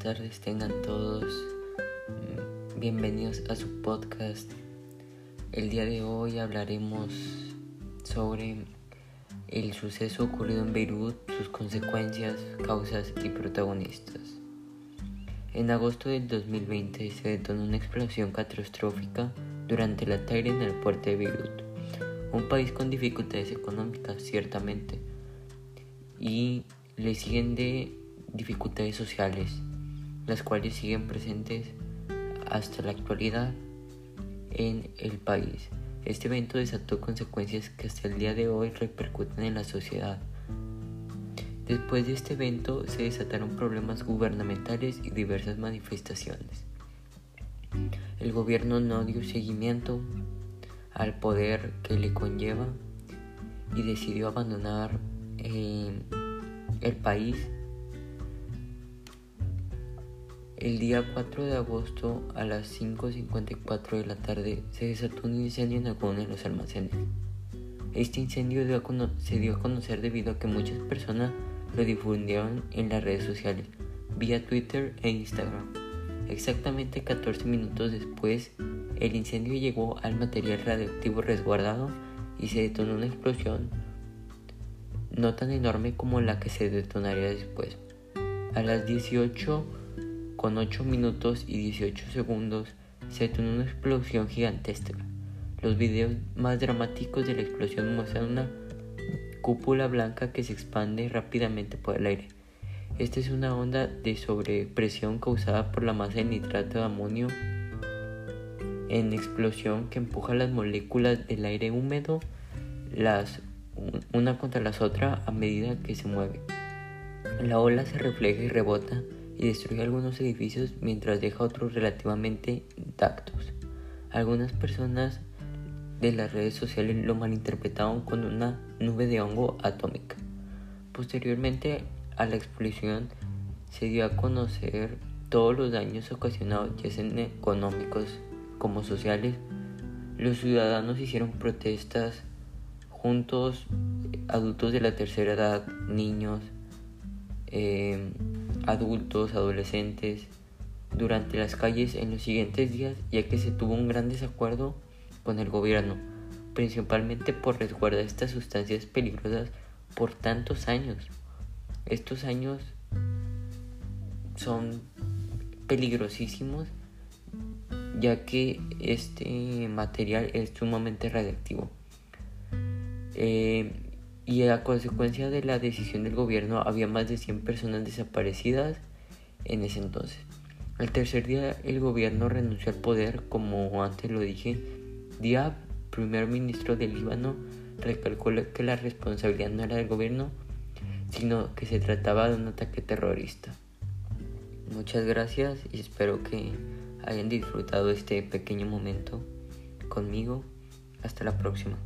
tardes tengan todos. Mm, bienvenidos a su podcast. El día de hoy hablaremos sobre el suceso ocurrido en Beirut, sus consecuencias, causas y protagonistas. En agosto del 2020 se detonó una explosión catastrófica durante el ataque en el puerto de Beirut, un país con dificultades económicas ciertamente, y le siguen de dificultades sociales, las cuales siguen presentes hasta la actualidad en el país. Este evento desató consecuencias que hasta el día de hoy repercuten en la sociedad. Después de este evento se desataron problemas gubernamentales y diversas manifestaciones. El gobierno no dio seguimiento al poder que le conlleva y decidió abandonar eh, el país el día 4 de agosto a las 5.54 de la tarde se desató un incendio en alguno de los almacenes. Este incendio se dio a conocer debido a que muchas personas lo difundieron en las redes sociales, vía Twitter e Instagram. Exactamente 14 minutos después, el incendio llegó al material radioactivo resguardado y se detonó una explosión no tan enorme como la que se detonaría después. A las 18 con 8 minutos y 18 segundos se detonó una explosión gigantesca. Los videos más dramáticos de la explosión muestran una cúpula blanca que se expande rápidamente por el aire. Esta es una onda de sobrepresión causada por la masa de nitrato de amonio en explosión que empuja las moléculas del aire húmedo las una contra las otras a medida que se mueve. La ola se refleja y rebota y destruye algunos edificios mientras deja otros relativamente intactos. Algunas personas de las redes sociales lo malinterpretaron con una nube de hongo atómica. Posteriormente a la explosión se dio a conocer todos los daños ocasionados, ya sean económicos como sociales. Los ciudadanos hicieron protestas juntos, adultos de la tercera edad, niños, eh, adultos, adolescentes, durante las calles en los siguientes días, ya que se tuvo un gran desacuerdo con el gobierno, principalmente por resguardar estas sustancias peligrosas por tantos años. Estos años son peligrosísimos ya que este material es sumamente radiactivo. Eh, y a consecuencia de la decisión del gobierno había más de 100 personas desaparecidas en ese entonces. Al tercer día el gobierno renunció al poder, como antes lo dije. Diab, primer ministro del Líbano, recalcó que la responsabilidad no era del gobierno, sino que se trataba de un ataque terrorista. Muchas gracias y espero que hayan disfrutado este pequeño momento conmigo. Hasta la próxima.